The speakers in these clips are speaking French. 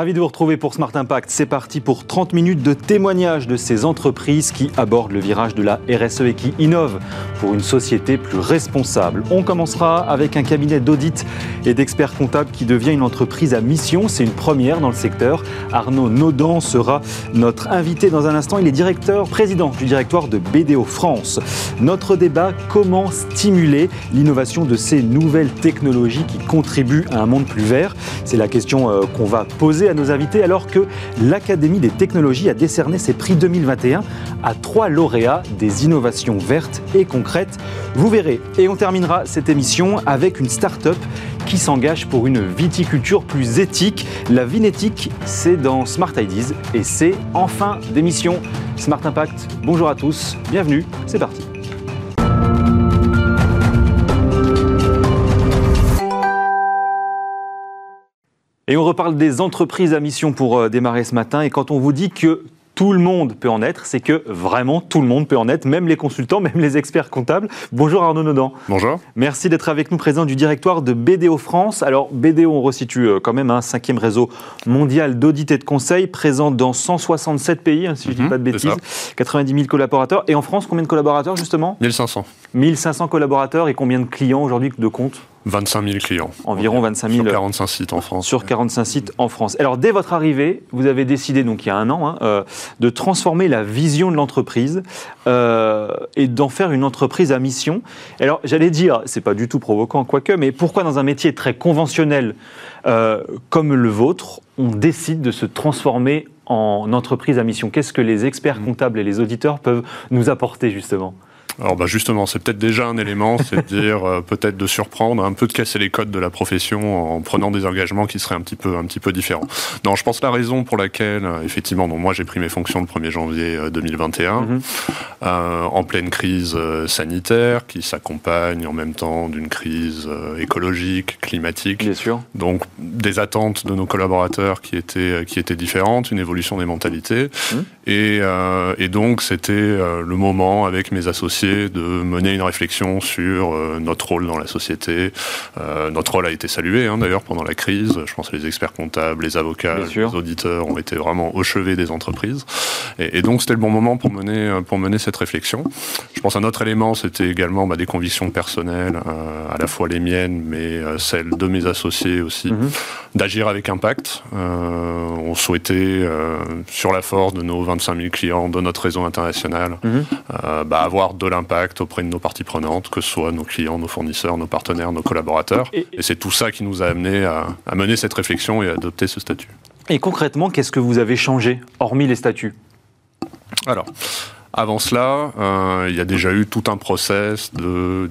Ravi de vous retrouver pour Smart Impact. C'est parti pour 30 minutes de témoignages de ces entreprises qui abordent le virage de la RSE et qui innovent pour une société plus responsable. On commencera avec un cabinet d'audit et d'experts comptables qui devient une entreprise à mission. C'est une première dans le secteur. Arnaud Naudan sera notre invité dans un instant. Il est directeur, président du directoire de BDO France. Notre débat, comment stimuler l'innovation de ces nouvelles technologies qui contribuent à un monde plus vert? C'est la question euh, qu'on va poser à nos invités alors que l'Académie des technologies a décerné ses prix 2021 à trois lauréats des innovations vertes et concrètes. Vous verrez. Et on terminera cette émission avec une start-up qui s'engage pour une viticulture plus éthique. La vinétique, c'est dans Smart Ideas et c'est en fin d'émission. Smart Impact, bonjour à tous, bienvenue, c'est parti. Et on reparle des entreprises à mission pour euh, démarrer ce matin. Et quand on vous dit que tout le monde peut en être, c'est que vraiment tout le monde peut en être, même les consultants, même les experts comptables. Bonjour Arnaud Nodan. Bonjour. Merci d'être avec nous, président du directoire de BDO France. Alors BDO, on resitue euh, quand même un cinquième réseau mondial d'audit et de conseil, présent dans 167 pays, hein, si je ne dis mhm, pas de bêtises, 90 000 collaborateurs. Et en France, combien de collaborateurs justement? 1500. 1500 collaborateurs et combien de clients aujourd'hui de compte 25 000 clients. Environ 25 000. Sur 45 sites en France. Sur 45 sites en France. Alors, dès votre arrivée, vous avez décidé, donc il y a un an, hein, euh, de transformer la vision de l'entreprise euh, et d'en faire une entreprise à mission. Alors, j'allais dire, c'est pas du tout provoquant, quoique, mais pourquoi dans un métier très conventionnel euh, comme le vôtre, on décide de se transformer en entreprise à mission? Qu'est-ce que les experts comptables et les auditeurs peuvent nous apporter, justement? Alors bah justement, c'est peut-être déjà un élément, c'est de dire euh, peut-être de surprendre, un peu de casser les codes de la profession en prenant des engagements qui seraient un petit peu, un petit peu différents. Non, je pense la raison pour laquelle, euh, effectivement, moi j'ai pris mes fonctions le 1er janvier 2021, euh, mhm. euh, en pleine crise sanitaire qui s'accompagne en même temps d'une crise écologique, climatique. Bien sûr. Donc des attentes de nos collaborateurs qui étaient, qui étaient différentes, une évolution des mentalités. Mhm. Et, et donc c'était le moment avec mes associés de mener une réflexion sur euh, notre rôle dans la société. Euh, notre rôle a été salué hein, d'ailleurs pendant la crise. Je pense que les experts comptables, les avocats, les auditeurs ont été vraiment au chevet des entreprises. Et, donc c'était le bon moment pour mener, euh, pour mener cette réflexion. Je pense un autre élément, c'était également bah, des convictions personnelles, à la fois les miennes, mais celles de mes associés aussi, mhm. d'agir avec impact. on souhaitait, sur la force de nos 25 000 clients, de notre réseau international, mhm. bah, avoir de l'impact auprès de nos parties prenantes, que ce soit nos clients, nos fournisseurs, nos partenaires, nos collaborateurs. Et, c'est tout ça qui nous a amené à, mener cette réflexion et à adopter ce statut. Et concrètement, qu'est-ce que vous avez changé, hormis les statuts? Alors, avant cela, euh, il y a déjà eu tout un process de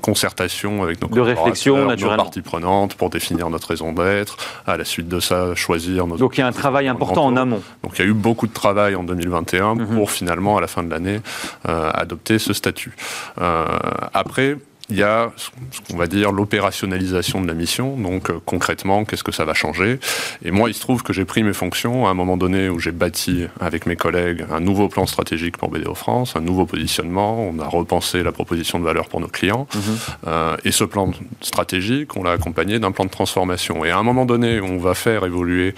concertation avec nos de réflexion, nos parties prenantes pour définir notre raison d'être. À la suite de ça, choisir notre. Donc il y a un travail important en amont. Donc il y a eu beaucoup de travail en 2021 mhm. pour finalement, à la fin de l'année, euh, adopter ce statut. Euh, après, il y a ce qu'on va dire l'opérationnalisation de la mission. Donc euh, concrètement, qu'est-ce que ça va changer? Et moi, il se trouve que j'ai pris mes fonctions à un moment donné où j'ai bâti avec mes collègues un nouveau plan stratégique pour BDO France, un nouveau positionnement. On a repensé la proposition de valeur pour nos clients. Mhm. Euh, et ce plan stratégique, on l'a accompagné d'un plan de transformation. Et à un moment donné, on va faire évoluer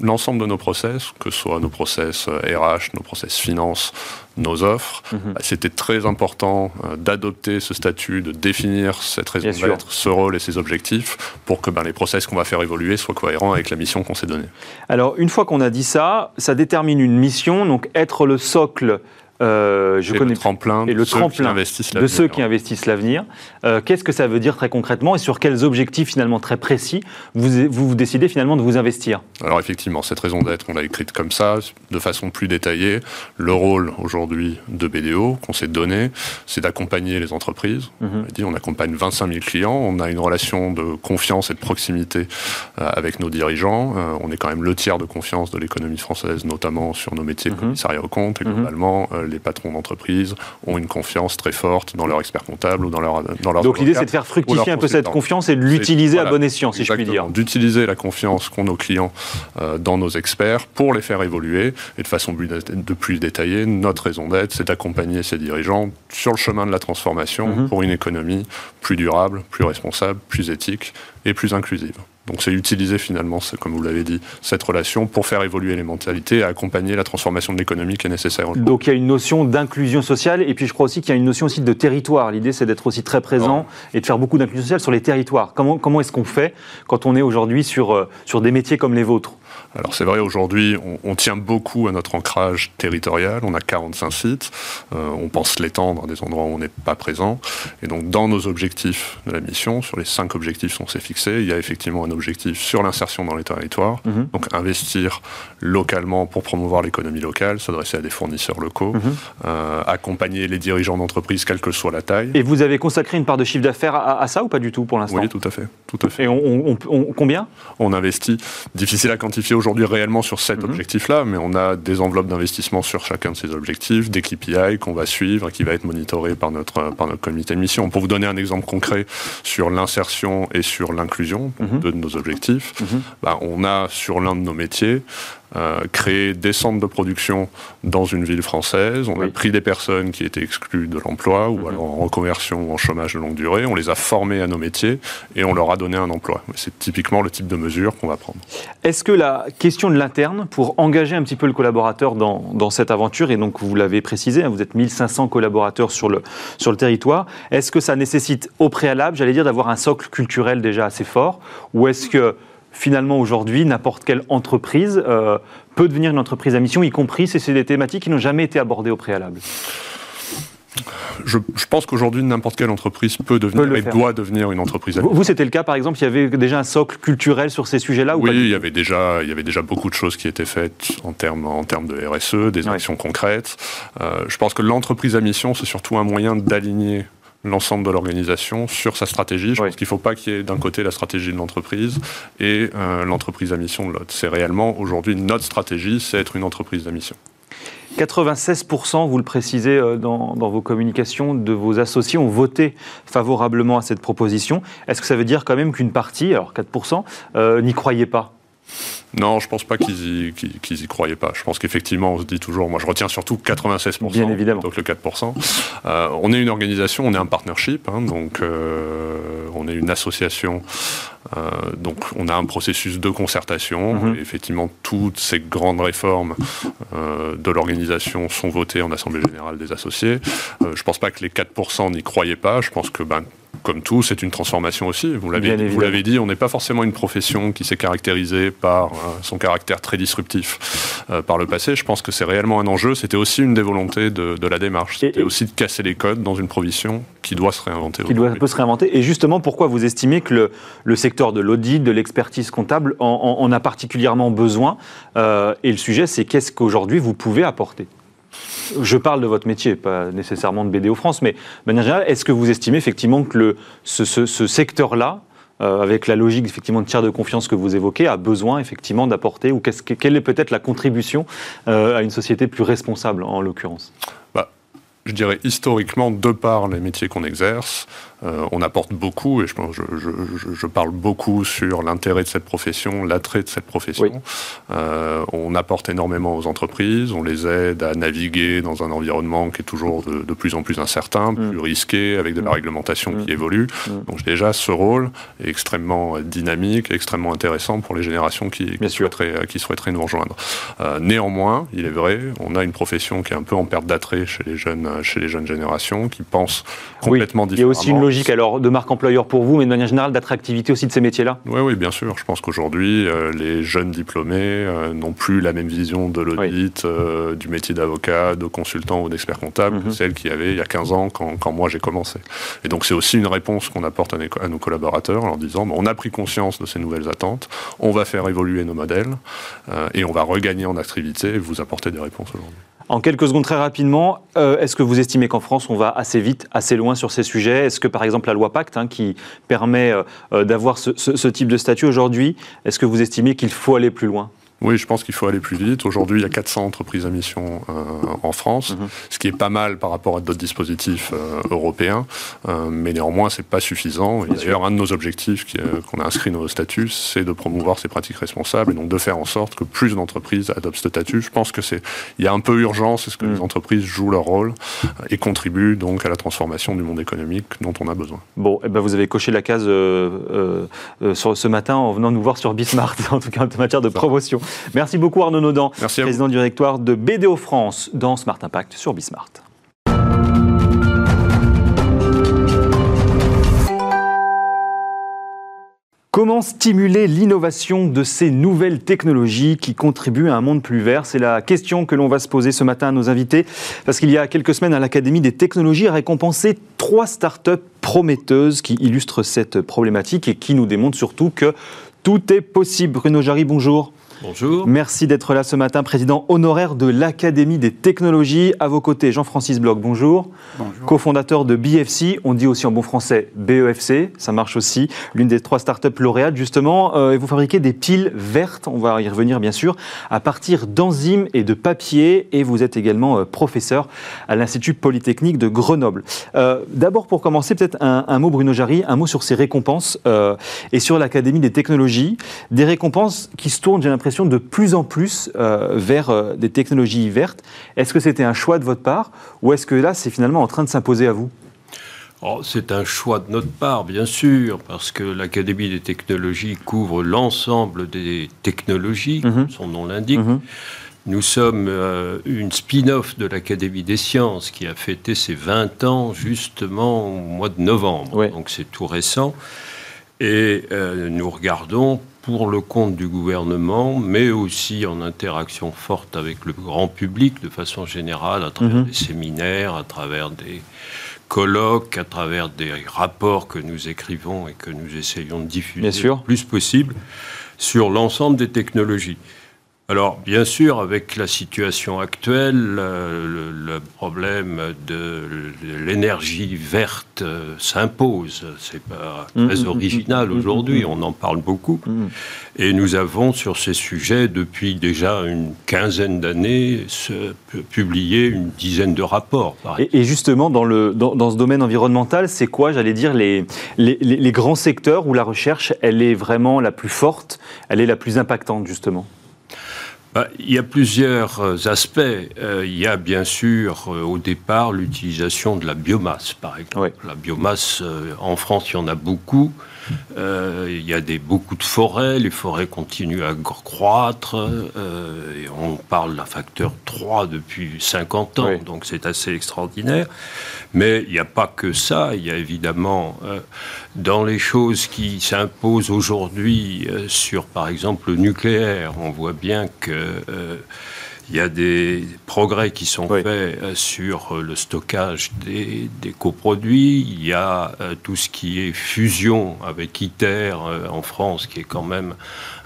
l'ensemble de nos process, que ce soit nos process RH, euh, nos process finance, nos offres. Mhm. C'était très important euh, d'adopter ce statut, de définir cette raison d'être, ce rôle et ses objectifs pour que ben, les process qu'on va faire évoluer soient cohérents avec la mission qu'on s'est donnée. Alors, une fois qu'on a dit ça, ça détermine une mission, donc être le socle euh, je et connais le tremplin, et le tremplin de ceux qui investissent l'avenir. Euh, qu'est-ce que ça veut dire très concrètement et sur quels objectifs finalement très précis vous, vous, décidez finalement de vous investir? Alors effectivement, cette raison d'être, on l'a écrite comme ça, de façon plus détaillée. Le rôle aujourd'hui de BDO qu'on s'est donné, c'est d'accompagner les entreprises. Mhm. On, dit, on accompagne 25 000 clients, on a une relation de confiance et de proximité euh, avec nos dirigeants. on est quand même le tiers de confiance de l'économie française, notamment sur nos métiers de mhm. commissariat aux comptes et mhm. globalement les patrons d'entreprise ont une confiance très forte dans leur expert comptable ou dans leur dans leur Donc l'idée c'est de faire fructifier un peu cette confiance et de l'utiliser à bon escient, si je puis dire. D'utiliser la confiance qu'ont nos clients euh, dans nos experts pour les faire évoluer et de façon de plus détaillée, notre raison d'être, c'est d'accompagner ces dirigeants sur le chemin de la transformation mhm. pour une économie plus durable, plus responsable, plus éthique et plus inclusive. Donc c'est utiliser finalement, comme vous l'avez dit, cette relation pour faire évoluer les mentalités et accompagner la transformation de l'économie qui est nécessaire. Donc il y a une notion d'inclusion sociale et puis je crois aussi qu'il y a une notion aussi de territoire. L'idée c'est d'être aussi très présent et de faire beaucoup d'inclusion sociale sur les territoires. Comment, comment est-ce qu'on fait quand on est aujourd'hui sur, euh, sur des métiers comme les vôtres? Alors c'est vrai, aujourd'hui, on, tient beaucoup à notre ancrage territorial. On a 45 sites. Euh, on pense l'étendre à des endroits où on n'est pas présent. Et donc dans nos objectifs de la mission, sur les cinq objectifs qu'on s'est fixés, il y a effectivement un objectif sur l'insertion dans les territoires. Mhm. Donc investir localement pour promouvoir l'économie locale, s'adresser à des fournisseurs locaux, mhm. euh, accompagner les dirigeants d'entreprise, quelle que soit la taille. Et vous avez consacré une part de chiffre d'affaires à, ça ou pas du tout pour l'instant? Oui, tout à fait. Tout à fait. Et on, combien? On investit. Difficile à quantifier aujourd'hui réellement sur cet mhm. objectif-là, mais on a des enveloppes d'investissement sur chacun de ces objectifs, des KPI qu'on va suivre et qui va être monitoré par notre, par notre comité de mission. Pour vous donner un exemple concret sur l'insertion et sur l'inclusion, de nos objectifs, mhm. bah, on a sur l'un de nos métiers euh, créer des centres de production dans une ville française. On a pris des personnes qui étaient exclues de l'emploi ou mhm. alors en reconversion ou en chômage de longue durée. On les a formés à nos métiers et on leur a donné un emploi. C'est typiquement le type de mesure qu'on va prendre. Est-ce que la question de l'interne, pour engager un petit peu le collaborateur dans, dans cette aventure, et donc vous l'avez précisé, hein, vous êtes 1500 collaborateurs sur le, sur le territoire, est-ce que ça nécessite au préalable, j'allais dire, d'avoir un socle culturel déjà assez fort Ou est-ce que finalement aujourd'hui, n'importe quelle entreprise euh, peut devenir une entreprise à mission, y compris si c'est des thématiques qui n'ont jamais été abordées au préalable je, pense qu'aujourd'hui, n'importe quelle entreprise peut devenir et doit devenir une entreprise. Vous, vous c'était le cas, par exemple, il y avait déjà un socle culturel sur ces sujets-là Oui, il, y avait déjà, il y avait déjà beaucoup de choses qui étaient faites en termes, en termes de RSE, des actions concrètes. Euh, je pense que l'entreprise à mission, c'est surtout un moyen d'aligner l'ensemble de l'organisation sur sa stratégie. Je pense qu'il ne faut pas qu'il y ait d'un côté la stratégie de l'entreprise et euh, l'entreprise à mission de l'autre. C'est réellement aujourd'hui notre stratégie, c'est être une entreprise à mission. 96%, vous le précisez euh, dans, vos communications, de vos associés ont voté favorablement à cette proposition. Est-ce que ça veut dire quand même qu'une partie, alors 4%, euh, n'y croyait pas? Non, je pense pas qu'ils y, y croyaient pas. Je pense qu'effectivement, on se dit toujours, moi je retiens surtout 96%, Bien évidemment. donc le 4%. Euh, on est une organisation, on est un partnership, hein, donc euh, on est une association, euh, donc on a un processus de concertation. Mhm. effectivement, toutes ces grandes réformes de l'organisation sont votées en Assemblée Générale des associés. je pense pas que les 4% n'y croyaient pas. Je pense que ben, comme tout, c'est une transformation aussi. Vous l'avez dit, on n'est pas forcément une profession qui s'est caractérisée par euh, son caractère très disruptif euh, par le passé. Je pense que c'est réellement un enjeu. C'était aussi une des volontés de, la démarche. C'était aussi de casser les codes dans une profession qui doit se réinventer. Qui doit peut se réinventer. Et justement, pourquoi vous estimez que le, secteur de l'audit, de l'expertise comptable en, a particulièrement besoin? Euh, Et le sujet, c'est qu'est-ce qu'aujourd'hui vous pouvez apporter? Je parle de votre métier, pas nécessairement de BDO France, mais de manière est-ce que vous estimez effectivement que ce, secteur-là, euh, avec la logique effectivement de tiers de confiance que vous évoquez, a besoin effectivement d'apporter, ou quelle est peut-être la contribution euh, à une société plus responsable en l'occurrence? Bah, Je dirais historiquement, de par les métiers qu'on exerce, euh, on apporte beaucoup, et je, parle beaucoup sur l'intérêt de cette profession, l'attrait de cette profession. Euh, on apporte énormément aux entreprises, on les aide à naviguer dans un environnement qui est toujours de, plus en plus incertain, mm. plus risqué, avec de la mm. réglementation qui mm. évolue. Donc déjà, ce rôle est extrêmement dynamique, extrêmement intéressant pour les générations qui, souhaiteraient, qui souhaiteraient nous rejoindre. Euh, néanmoins, il est vrai, on a une profession qui est un peu en perte d'attrait chez les jeunes, chez les jeunes générations, qui pensent complètement différemment. Alors de marque employeur pour vous, mais de manière générale d'attractivité aussi de ces métiers-là? Oui, oui, bien sûr. Je pense qu'aujourd'hui, euh, les jeunes diplômés euh, n'ont plus la même vision de l'audit, euh, du métier d'avocat, de consultant ou d'expert comptable que mhm. celle qu'il y avait il y a 15 ans quand, moi j'ai commencé. Et donc c'est aussi une réponse qu'on apporte à, nos collaborateurs en leur disant on a pris conscience de ces nouvelles attentes, on va faire évoluer nos modèles et on va regagner en activité et vous apporter des réponses aujourd'hui. En quelques secondes, très rapidement, euh, est-ce que vous estimez qu'en France, on va assez vite, assez loin sur ces sujets? Est-ce que, par exemple, la loi Pacte, hein, qui permet euh, euh, d'avoir ce, type de statut aujourd'hui, est-ce que vous estimez qu'il faut aller plus loin? Oui, je pense qu'il faut aller plus vite. Aujourd'hui, il y a 400 entreprises à mission en France, mhm. ce qui est pas mal par rapport à d'autres dispositifs européens, mais néanmoins, c'est pas suffisant. D'ailleurs, un de nos objectifs qu'on a inscrit dans nos statuts, c'est de promouvoir ces pratiques responsables et donc de faire en sorte que plus d'entreprises adoptent ce statut. Je pense que c'est, il y a un peu urgence, est-ce que les mhm. entreprises jouent leur rôle et contribuent donc à la transformation du monde économique dont on a besoin. Bon, eh ben vous avez coché la case euh, sur, ce matin en venant nous voir sur Bismart, en tout cas en matière de promotion. Merci beaucoup Arnaud Naudan, président du directoire de BDO France dans Smart Impact sur Bismart. Comment stimuler l'innovation de ces nouvelles technologies qui contribuent à un monde plus vert? C'est la question que l'on va se poser ce matin à nos invités, parce qu'il y a quelques semaines à l'Académie des technologies a récompensé trois startups prometteuses qui illustrent cette problématique et qui nous démontrent surtout que tout est possible. Bruno Jarry, bonjour. Bonjour. Merci d'être là ce matin, président honoraire de l'Académie des technologies. À vos côtés, Jean-Francis Bloch, bonjour. Bonjour. Cofondateur de BFC, on dit aussi en bon français BEFC, ça marche aussi. L'une des trois startups lauréates, justement. Euh, et vous fabriquez des piles vertes, on va y revenir bien sûr, à partir d'enzymes et de papier. Et vous êtes également euh, professeur à l'Institut Polytechnique de Grenoble. Euh, d'abord, pour commencer, peut-être un, un, mot, Bruno Jarry, un mot sur ces récompenses et sur l'Académie des technologies. Des récompenses qui se tournent, j'ai l'impression, de plus en plus euh, vers euh, des technologies vertes. Est-ce que c'était un choix de votre part ou est-ce que là, c'est finalement en train de s'imposer à vous? Oh, c'est un choix de notre part, bien sûr, parce que l'Académie des technologies couvre l'ensemble des technologies, mhm. son nom l'indique. Mhm. Nous sommes euh, une spin-off de l'Académie des sciences qui a fêté ses 20 ans justement au mois de novembre. Donc c'est tout récent. Et nous regardons pour le compte du gouvernement, mais aussi en interaction forte avec le grand public de façon générale, à travers mhm. des séminaires, à travers des colloques, à travers des rapports que nous écrivons et que nous essayons de diffuser le plus possible sur l'ensemble des technologies. Alors, bien sûr, avec la situation actuelle, le, problème de, l'énergie verte euh, s'impose. C'est pas mmh, très mmh, original mmh, aujourd'hui, on en parle beaucoup. Et nous avons sur ces sujets, depuis déjà une quinzaine d'années, publié une dizaine de rapports. Et, justement, dans, le, dans, ce domaine environnemental, c'est quoi, j'allais dire, les, les, les grands secteurs où la recherche, elle est vraiment la plus forte, elle est la plus impactante, justement? Il y a plusieurs euh, aspects. Euh, il y a bien sûr euh, au départ l'utilisation de la biomasse, par exemple. La biomasse, en France, il y en a beaucoup. Euh, il y a des, beaucoup de forêts, les forêts continuent à croître. Euh, et on parle d'un facteur 3 depuis 50 ans, donc c'est assez extraordinaire. Mais il n'y a pas que ça, il y a évidemment euh, dans les choses qui s'imposent aujourd'hui sur par exemple le nucléaire, on voit bien que il y a des progrès qui sont faits euh, sur euh, le stockage des, coproduits. Il y a euh, tout ce qui est fusion avec ITER en France, qui est quand même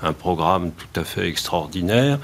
un programme tout à fait extraordinaire.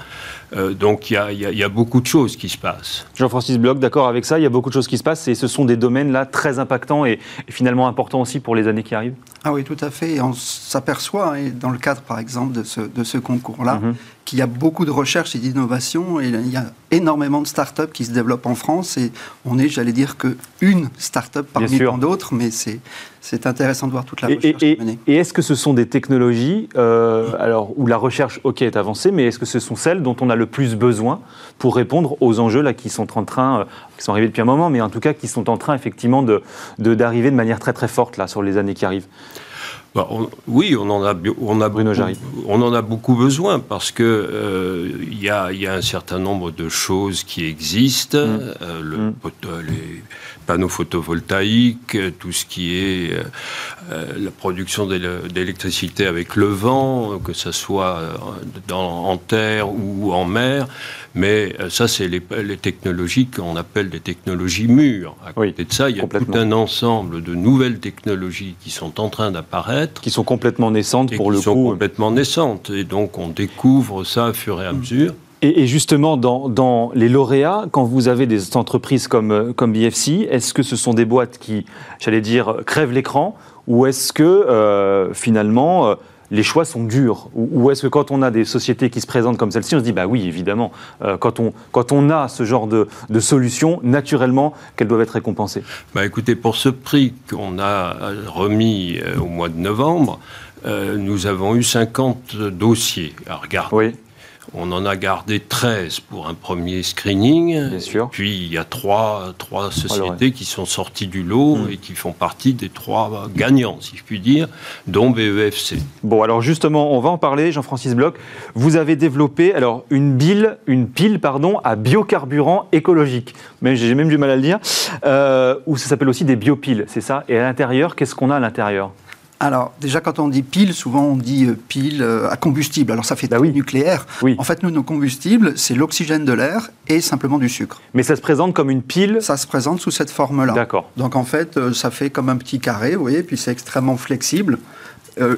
donc il y, a, beaucoup de choses qui se passent. Jean-Francis Bloch, d'accord avec ça, il y a beaucoup de choses qui se passent et ce sont des domaines là très impactants et, finalement importants aussi pour les années qui arrivent? Ah oui, tout à fait. on s'aperçoit, hein, dans le cadre par exemple de ce, de ce concours-là, mhm qu'il y a beaucoup de recherche et d'innovation et il y a énormément de start-up qui se développent en France et on est, j'allais dire, que une start-up parmi tant d'autres, mais c'est c'est intéressant de voir toute la recherche et, menée. Et est-ce que ce sont des technologies euh, alors, où la recherche ok, est avancée, mais est-ce que ce sont celles dont on a le plus besoin pour répondre aux enjeux là, qui sont en train, euh, qui sont arrivés depuis un moment, mais en tout cas qui sont en train effectivement d'arriver de, d'arriver de manière très très forte là, sur les années qui arrivent? Bah, oui, on en a, on a Bruno beaucoup, on en a beaucoup besoin parce que euh, il y, a, y, a, un certain nombre de choses qui existent. Mm. Euh, le, mm. les panneaux photovoltaïques, tout ce qui est euh, la production d'électricité avec le vent, que ce soit dans, en terre ou en mer. Mais euh, ça, c'est les, technologies qu'on appelle des technologies mûres. À côté de ça, il y a tout un ensemble de nouvelles technologies qui sont en train d'apparaître. Qui sont complètement naissantes pour le coup. Qui sont complètement naissantes. Et donc, on découvre ça au fur et à mesure. Et, justement, dans, les lauréats, quand vous avez des entreprises comme, euh, comme BFC, est-ce que ce sont des boîtes qui, j'allais dire, crèvent l'écran Ou est-ce que, euh, finalement, les choix sont durs Ou, est-ce que quand on a des sociétés qui se présentent comme celle-ci, on se dit, bah oui, évidemment, euh, quand, on, quand on a ce genre de, de solution, naturellement, qu'elles doivent être récompensées bah Écoutez, pour ce prix qu'on a remis euh, au mois de novembre, euh, nous avons eu 50 dossiers à regarder. Oui. On en a gardé 13 pour un premier screening. Bien sûr. Puis il y a trois, trois sociétés qui sont sorties du lot hmm. et qui font partie des trois gagnants, si je puis dire, dont BEFC. Bon, alors justement, on va en parler, Jean-Francis Bloch. Vous avez développé alors une pile pardon, à biocarburant écologique. Mais j'ai même du mal à le dire. Euh, ou ça s'appelle aussi des biopiles, c'est ça? Et à l'intérieur, qu'est-ce qu'on a à l'intérieur? Alors, déjà, quand on dit pile, souvent on dit euh, pile euh, à combustible. Alors, ça fait bah oui. nucléaire. Oui. En fait, nous, nos combustibles, c'est l'oxygène de l'air et simplement du sucre. Mais ça se présente comme une pile Ça se présente sous cette forme-là. D'accord. Donc, en fait, euh, ça fait comme un petit carré, vous voyez, puis c'est extrêmement flexible.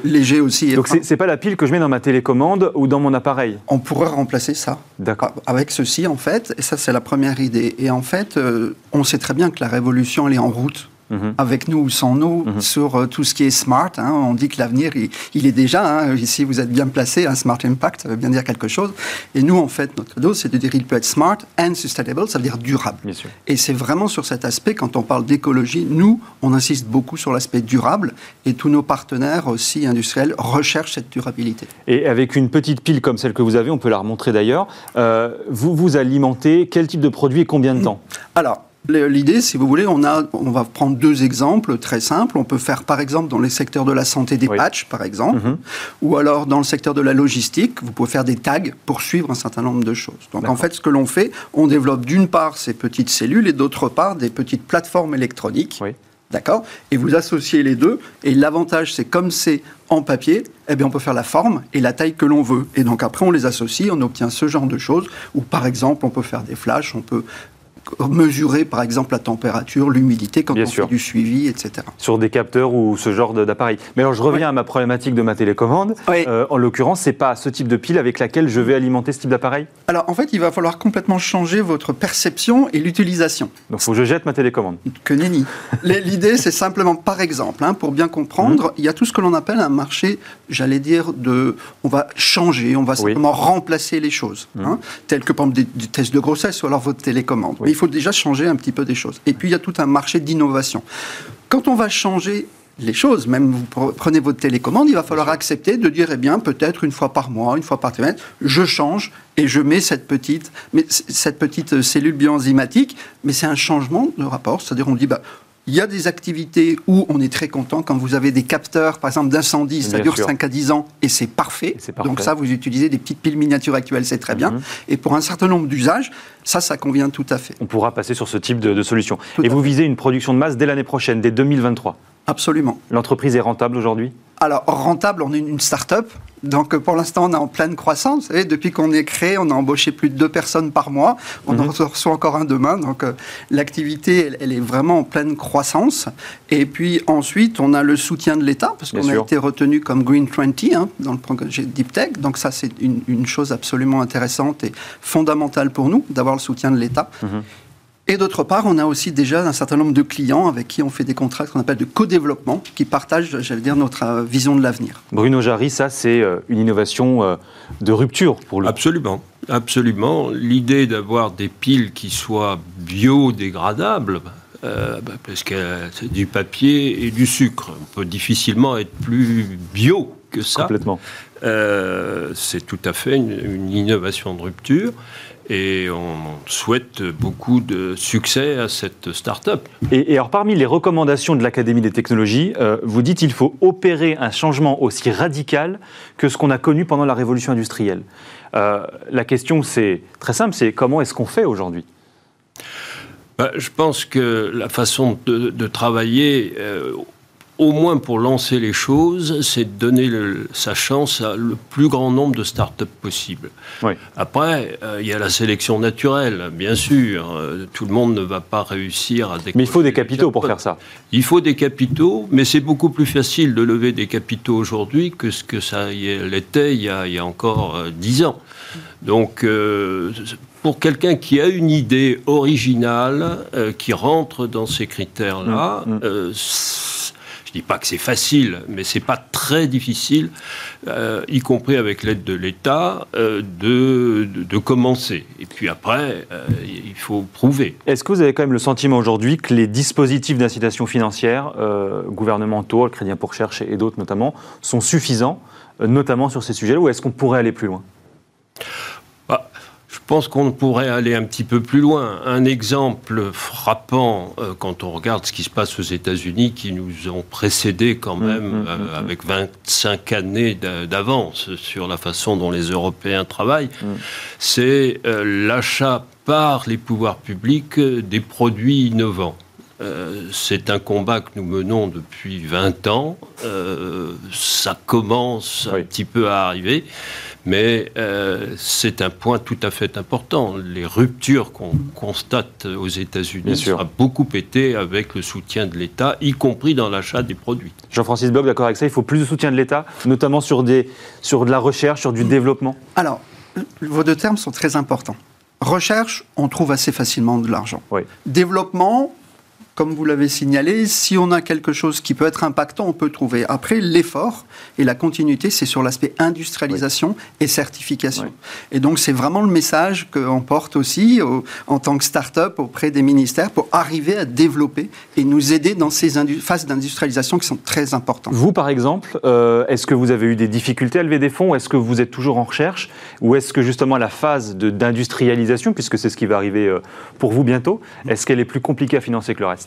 léger aussi. Donc c'est pas la pile que je mets dans ma télécommande ou dans mon appareil On pourrait remplacer ça. D'accord. Avec ceci en fait, et ça c'est la première idée. Et en fait, on sait très bien que la révolution elle est en route. Mhm. avec nous ou sans nous, mhm. sur euh, tout ce qui est smart. Hein. on dit que l'avenir, il, est déjà, hein. ici vous êtes bien placé, un smart impact, ça veut bien dire quelque chose. Et nous, en fait, notre dos, c'est de dire qu'il peut être smart and sustainable, ça veut dire durable. Et c'est vraiment sur cet aspect, quand on parle d'écologie, nous, on insiste beaucoup sur l'aspect durable, et tous nos partenaires aussi industriels recherchent cette durabilité. Et avec une petite pile comme celle que vous avez, on peut la remontrer d'ailleurs, euh, vous vous alimentez quel type de produit et combien de temps? Alors, L'idée, si vous voulez, on, a, on va prendre deux exemples très simples. On peut faire, par exemple, dans les secteurs de la santé des patchs, par exemple, mhm. ou alors dans le secteur de la logistique, vous pouvez faire des tags pour suivre un certain nombre de choses. Donc, en fait, ce que l'on fait, on développe d'une part ces petites cellules et d'autre part des petites plateformes électroniques. D'accord? Et vous associez les deux. Et l'avantage, c'est comme c'est en papier, eh bien, on peut faire la forme et la taille que l'on veut. Et donc après, on les associe, on obtient ce genre de choses. Ou par exemple, on peut faire des flashs, on peut mesurer par exemple la température, l'humidité quand on fait du suivi, etc. Sur des capteurs ou ce genre d'appareil. Mais alors je reviens à ma problématique de ma télécommande. Euh, en l'occurrence, c'est pas ce type de pile avec laquelle je vais alimenter ce type d'appareil? Alors en fait, il va falloir complètement changer votre perception et l'utilisation. Donc il faut que je jette ma télécommande. Que nenni. L'idée, c'est simplement, par exemple, hein, pour bien comprendre, mhm. il y a tout ce que l'on appelle un marché, j'allais dire, de, on va changer, on va simplement remplacer les choses, hein, tels que par exemple des, tests de grossesse ou alors votre télécommande il faut déjà changer un petit peu des choses. Et puis, il y a tout un marché d'innovation. Quand on va changer les choses, même vous prenez votre télécommande, il va falloir accepter de dire, eh bien, peut-être une fois par mois, une fois par trimestre, je change et je mets cette petite, cette petite cellule bioenzymatique, mais c'est un changement de rapport, c'est-à-dire on dit, bah, il y a des activités où on est très content quand vous avez des capteurs, par exemple d'incendie, ça dure 5 à 10 ans et c'est parfait. Donc ça, vous utilisez des petites piles miniatures actuelles, c'est très bien. Mhm. Et pour un certain nombre d'usages, ça, ça convient tout à fait. On pourra passer sur ce type de, solution. et vous visez une production de masse dès l'année prochaine, dès 2023 Absolument. L'entreprise est rentable aujourd'hui? Alors, rentable, on est une start-up. Donc, pour l'instant, on est en pleine croissance. Et depuis qu'on est créé, on a embauché plus de deux personnes par mois. On en mhm. reçoit encore un demain. Donc, euh, l'activité, elle, est vraiment en pleine croissance. Et puis, ensuite, on a le soutien de l'État, parce qu'on a été retenu comme Green 20 hein, dans le programme Deep Tech. Donc, ça, c'est une, chose absolument intéressante et fondamentale pour nous, d'avoir le soutien de l'État. Mhm. Et d'autre part, on a aussi déjà un certain nombre de clients avec qui on fait des contrats qu'on appelle de co-développement, qui partagent, j'allais dire, notre euh, vision de l'avenir. Bruno Jarry, ça, c'est euh, une innovation euh, de rupture pour le. Absolument. Absolument. L'idée d'avoir des piles qui soient biodégradables, bah, parce que c'est du papier et du sucre. On peut difficilement être plus bio que ça. Complètement. c'est tout à fait une, innovation de rupture et on souhaite beaucoup de succès à cette start-up. Et, alors, parmi les recommandations de l'Académie des technologies, euh, vous dites qu'il faut opérer un changement aussi radical que ce qu'on a connu pendant la révolution industrielle. Euh, la question, c'est très simple, c'est comment est-ce qu'on fait aujourd'hui? Bah, je pense que la façon de, travailler, euh, au moins pour lancer les choses, c'est de donner sa chance à le plus grand nombre de startups possible. Après, euh, il y a la sélection naturelle, bien sûr. Euh, tout le monde ne va pas réussir à Mais il faut des capitaux pour faire ça. Il faut des capitaux, mais c'est beaucoup plus facile de lever des capitaux aujourd'hui que ce que ça l'était il, y a encore euh, dix ans. Donc, pour quelqu'un qui a une idée originale, qui rentre dans ces critères-là, mmh, mmh dis pas que c'est facile, mais c'est pas très difficile, euh, y compris avec l'aide de l'État, euh, de, de, commencer. Et puis après, euh, il faut prouver. Est-ce que vous avez quand même le sentiment aujourd'hui que les dispositifs d'incitation financière, gouvernementaux, le Crédit pour recherche et d'autres notamment, sont suffisants, notamment sur ces sujets-là, ou est-ce qu'on pourrait aller plus loin? Pense qu'on pourrait aller un petit peu plus loin. Un exemple frappant, euh, quand on regarde ce qui se passe aux États-Unis, qui nous ont précédés quand mmh, même mmh, mmh, euh, avec 25 années d'avance sur la façon dont les Européens travaillent, c'est euh, l'achat par les pouvoirs publics des produits innovants. c'est un combat que nous menons depuis 20 ans. ça commence un petit peu à arriver. Mais euh, c'est un point tout à fait important. Les ruptures qu'on constate aux États-Unis sont beaucoup été avec le soutien de l'État, y compris dans l'achat des produits. Jean-Francis Bloch, d'accord avec ça, il faut plus de soutien de l'État, notamment sur, des, sur de la recherche, sur du développement Alors, vos deux termes sont très importants. Recherche, on trouve assez facilement de l'argent. Développement, comme vous l'avez signalé, si on a quelque chose qui peut être impactant, on peut trouver. Après, l'effort et la continuité, c'est sur l'aspect industrialisation et certification. Et donc, c'est vraiment le message qu'on porte aussi en tant que start-up auprès des ministères pour arriver à développer et nous aider dans ces phases d'industrialisation qui sont très importantes. Vous, par exemple, euh, est-ce que vous avez eu des difficultés à lever des fonds? Est-ce que vous êtes toujours en recherche? Ou est-ce que justement la phase d'industrialisation, puisque c'est ce qui va arriver euh, pour vous bientôt, est-ce qu'elle est plus compliquée à financer que le reste?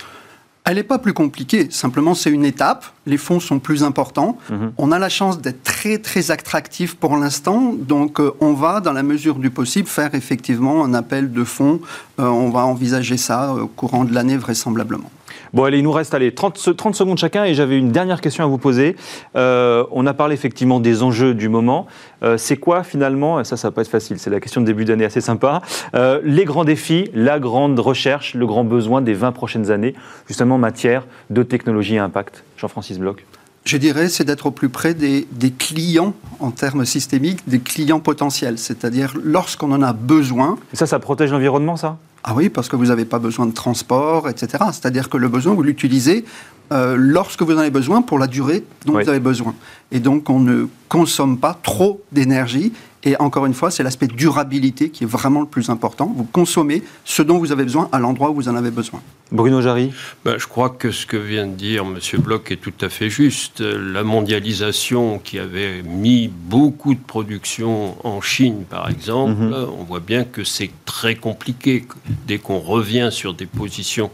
Elle n'est pas plus compliquée, simplement c'est une étape, les fonds sont plus importants, mhm. on a la chance d'être très très attractif pour l'instant, donc euh, on va dans la mesure du possible faire effectivement un appel de fonds, euh, on va envisager ça au courant de l'année vraisemblablement. Bon, allez, il nous reste allez, 30, 30 secondes chacun et j'avais une dernière question à vous poser. Euh, on a parlé effectivement des enjeux du moment. Euh, c'est quoi finalement, ça, ça va pas être facile, c'est la question de début d'année assez sympa, euh, les grands défis, la grande recherche, le grand besoin des 20 prochaines années, justement en matière de technologie à impact Jean-Francis Bloch je dirais, c'est d'être au plus près des, des, clients en termes systémiques, des clients potentiels. C'est-à-dire, lorsqu'on en a besoin. ça, ça protège l'environnement, ça? Ah oui, parce que vous n'avez pas besoin de transport, etc. C'est-à-dire que le besoin, vous l'utilisez euh, lorsque vous en avez besoin pour la durée dont vous avez besoin. Et donc, on ne consomme pas trop d'énergie et encore une fois, c'est l'aspect durabilité qui est vraiment le plus important. Vous consommez ce dont vous avez besoin à l'endroit où vous en avez besoin. Bruno Jarry ben, Je crois que ce que vient de dire M. Bloch est tout à fait juste. La mondialisation qui avait mis beaucoup de production en Chine, par exemple, mhm. on voit bien que c'est très compliqué. Dès qu'on revient sur des positions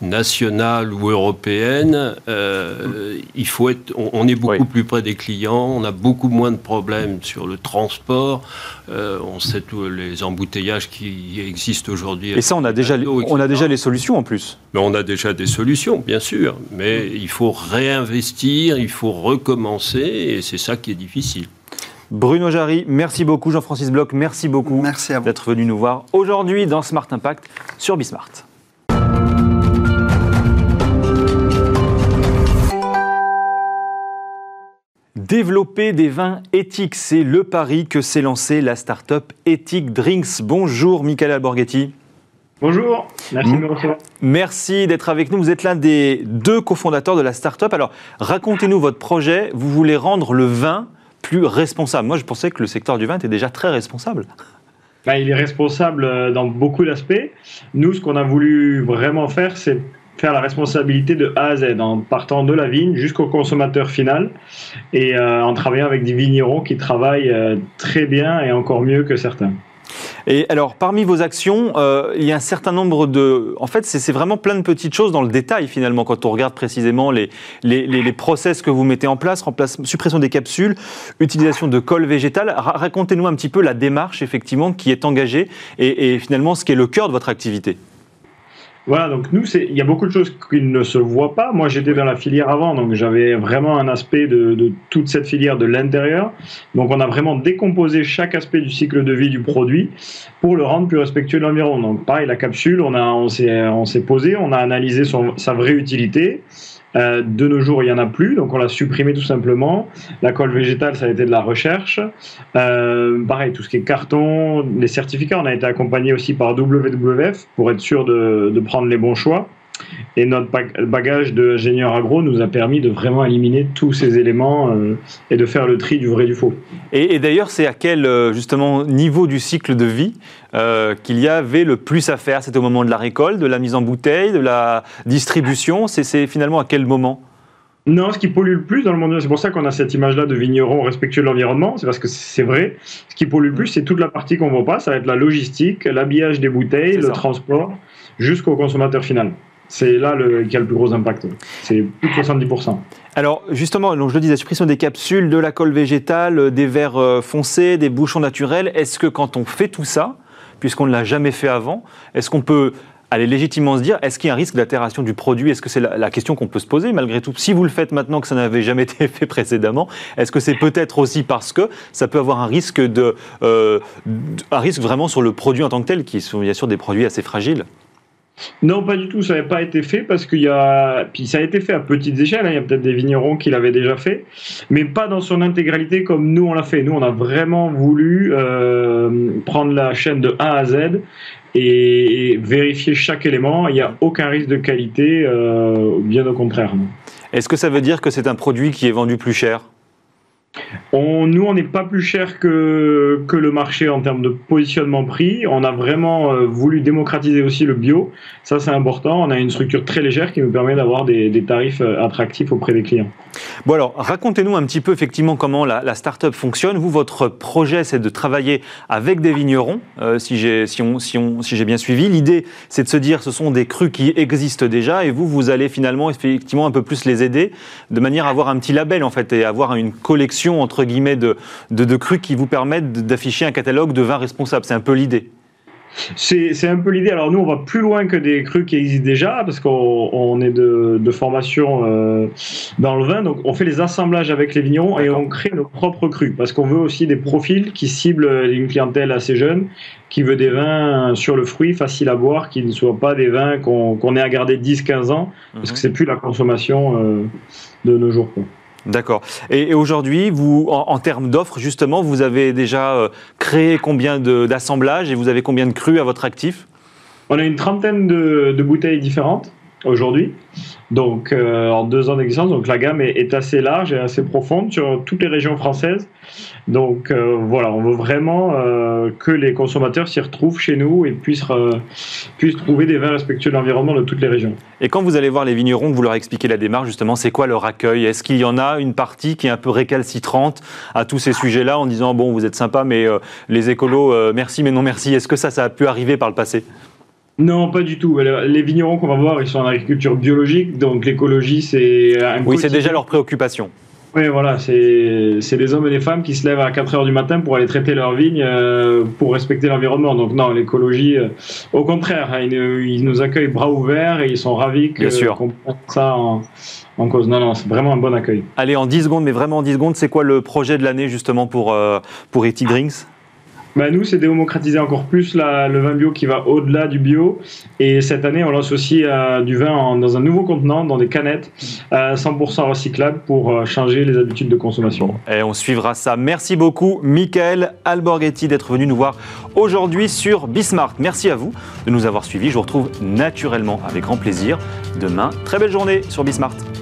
nationales ou européennes, euh, il faut être, on, est beaucoup plus près des clients, on a beaucoup moins de problèmes sur le transport euh, on sait tous les embouteillages qui existent aujourd'hui. Et ça, on a déjà, on a déjà les solutions en plus. Mais on a déjà des solutions, bien sûr. Mais il faut réinvestir, il faut recommencer, et c'est ça qui est difficile. Bruno Jarry, merci beaucoup. Jean-Francis Bloch, merci beaucoup d'être venu nous voir aujourd'hui dans Smart Impact sur Bismart. Développer des vins éthiques, c'est le pari que s'est lancé la start-up Ethic Drinks. Bonjour Michael Alborghetti. Bonjour, merci de me recevoir. Merci d'être avec nous. Vous êtes l'un des deux cofondateurs de la start-up. Alors, racontez-nous votre projet. Vous voulez rendre le vin plus responsable. Moi, je pensais que le secteur du vin était déjà très responsable. Bah, il est responsable euh, dans beaucoup d'aspects. Nous, ce qu'on a voulu vraiment faire, c'est faire la responsabilité de A à Z, en partant de la vigne jusqu'au consommateur final, et euh, en travaillant avec des vignerons qui travaillent euh, très bien et encore mieux que certains. Et alors, parmi vos actions, euh, il y a un certain nombre de... En fait, c'est vraiment plein de petites choses dans le détail, finalement, quand on regarde précisément les, les, les, process que vous mettez en place, suppression des capsules, utilisation de colle végétale. Racontez-nous un petit peu la démarche, effectivement, qui est engagée et, et finalement ce qui est le cœur de votre activité. Voilà, donc nous, il y a beaucoup de choses qui ne se voient pas. Moi, j'étais dans la filière avant, donc j'avais vraiment un aspect de, de, toute cette filière de l'intérieur. Donc, on a vraiment décomposé chaque aspect du cycle de vie du produit pour le rendre plus respectueux de l'environnement. Donc, pareil, la capsule, on, a, on s'est posé, on a analysé son, sa vraie utilité. Euh, de nos jours, il n'y en a plus, donc on l'a supprimé tout simplement. La colle végétale, ça a été de la recherche. Euh, pareil, tout ce qui est carton, les certificats, on a été accompagné aussi par WWF pour être sûr de, prendre les bons choix. Et notre bagage d'ingénieur agro nous a permis de vraiment éliminer tous ces éléments euh, et de faire le tri du vrai du faux. Et, d'ailleurs, c'est à quel euh, justement niveau du cycle de vie euh, qu'il y avait le plus à faire? C'était au moment de la récolte, de la mise en bouteille, de la distribution? C'est finalement à quel moment? Non, ce qui pollue le plus dans le monde, c'est pour ça qu'on a cette image-là de vignerons respectueux de l'environnement, c'est parce que c'est vrai. Ce qui pollue le plus, c'est toute la partie qu'on ne voit pas, ça va être la logistique, l'habillage des bouteilles, le transport, jusqu'au consommateur final. C'est là le, qui a le plus gros impact. C'est plus de 70%. Alors justement, donc je le disais, suppression des capsules, de la colle végétale, euh, des verres euh, foncés, des bouchons naturels. Est-ce que quand on fait tout ça, puisqu'on ne l'a jamais fait avant, est-ce qu'on peut aller légitimement se dire, est-ce qu'il y a un risque d'altération du produit? Est-ce que c'est la, question qu'on peut se poser malgré tout? Si vous le faites maintenant que ça n'avait jamais été fait précédemment, est-ce que c'est peut-être aussi parce que ça peut avoir un risque, de, euh, un risque vraiment sur le produit en tant que tel, qui sont bien sûr des produits assez fragiles? Non, pas du tout. Ça n'avait pas été fait parce qu'il y a. Puis ça a été fait à petites échelles. Hein. Il y a peut-être des vignerons qui l'avaient déjà fait, mais pas dans son intégralité comme nous on l'a fait. Nous, on a vraiment voulu euh, prendre la chaîne de A à Z et vérifier chaque élément. Il n'y a aucun risque de qualité, euh, bien au contraire. Est-ce que ça veut dire que c'est un produit qui est vendu plus cher? Nous, on n'est pas plus cher que, que le marché en termes de positionnement prix. On a vraiment euh, voulu démocratiser aussi le bio. Ça, c'est important. On a une structure très légère qui nous permet d'avoir des, tarifs euh, attractifs auprès des clients. Bon, alors, racontez-nous un petit peu effectivement comment la, la start-up fonctionne. Vous, votre projet, c'est de travailler avec des vignerons, euh, si j'ai bien suivi. L'idée, c'est de se dire ce sont des crus qui existent déjà et vous, vous allez finalement effectivement un peu plus les aider de manière à avoir un petit label en fait et avoir une collection entre guillemets, de, de, crus qui vous permettent d'afficher un catalogue de vins responsables. C'est un peu l'idée. C'est un peu l'idée. Alors nous, on va plus loin que des crus qui existent déjà, parce qu'on est de, de formation euh, dans le vin. Donc on fait les assemblages avec les vignerons et on crée nos propres crus, parce qu'on veut aussi des profils qui ciblent une clientèle assez jeune, qui veut des vins sur le fruit, faciles à boire, qui ne soient pas des vins qu'on ait à garder 10-15 ans, parce que mhm. c'est plus la consommation euh, de nos jours. D'accord. Et, aujourd'hui, vous, en, termes d'offres, justement, vous avez déjà euh, créé combien d'assemblages et vous avez combien de crus à votre actif? On a une trentaine de bouteilles différentes aujourd'hui. Donc, euh, en deux ans d'existence, donc la gamme est, assez large et assez profonde sur toutes les régions françaises. Donc, euh, voilà, on veut vraiment euh, que les consommateurs s'y retrouvent chez nous et puissent, puissent trouver des vins respectueux de l'environnement de toutes les régions. Et quand vous allez voir les vignerons, vous leur expliquez la démarche, justement, c'est quoi leur accueil? Est-ce qu'il y en a une partie qui est un peu récalcitrante à tous ces sujets-là en disant, bon, vous êtes sympa, mais les écolos, merci, mais non merci? Est-ce que ça, ça a pu arriver par le passé? Non, pas du tout. Les vignerons qu'on va voir, ils sont en agriculture biologique, donc l'écologie, c'est un Oui, c'est déjà leur préoccupation. Oui, voilà, c'est des hommes et des femmes qui se lèvent à 4 heures du matin pour aller traiter leurs vignes euh, pour respecter l'environnement. Donc non, l'écologie, euh, au contraire, hein, ils, nous accueillent bras ouverts et ils sont ravis qu'on prenne ça en, en, cause. Non, non, c'est vraiment un bon accueil. Allez, en 10 secondes, mais vraiment en 10 secondes, c'est quoi le projet de l'année justement pour, euh, pour Eti Drinks bah, nous, c'est démocratiser encore plus le vin bio qui va au-delà du bio. Et cette année, on lance aussi euh, du vin dans un nouveau contenant, dans des canettes, 100% euh, recyclables pour euh, changer les habitudes de consommation. et on suivra ça. Merci beaucoup, Michael Alborghetti, d'être venu nous voir aujourd'hui sur Bismart. Merci à vous de nous avoir suivis. Je vous retrouve naturellement avec grand plaisir demain. Très belle journée sur Bismart.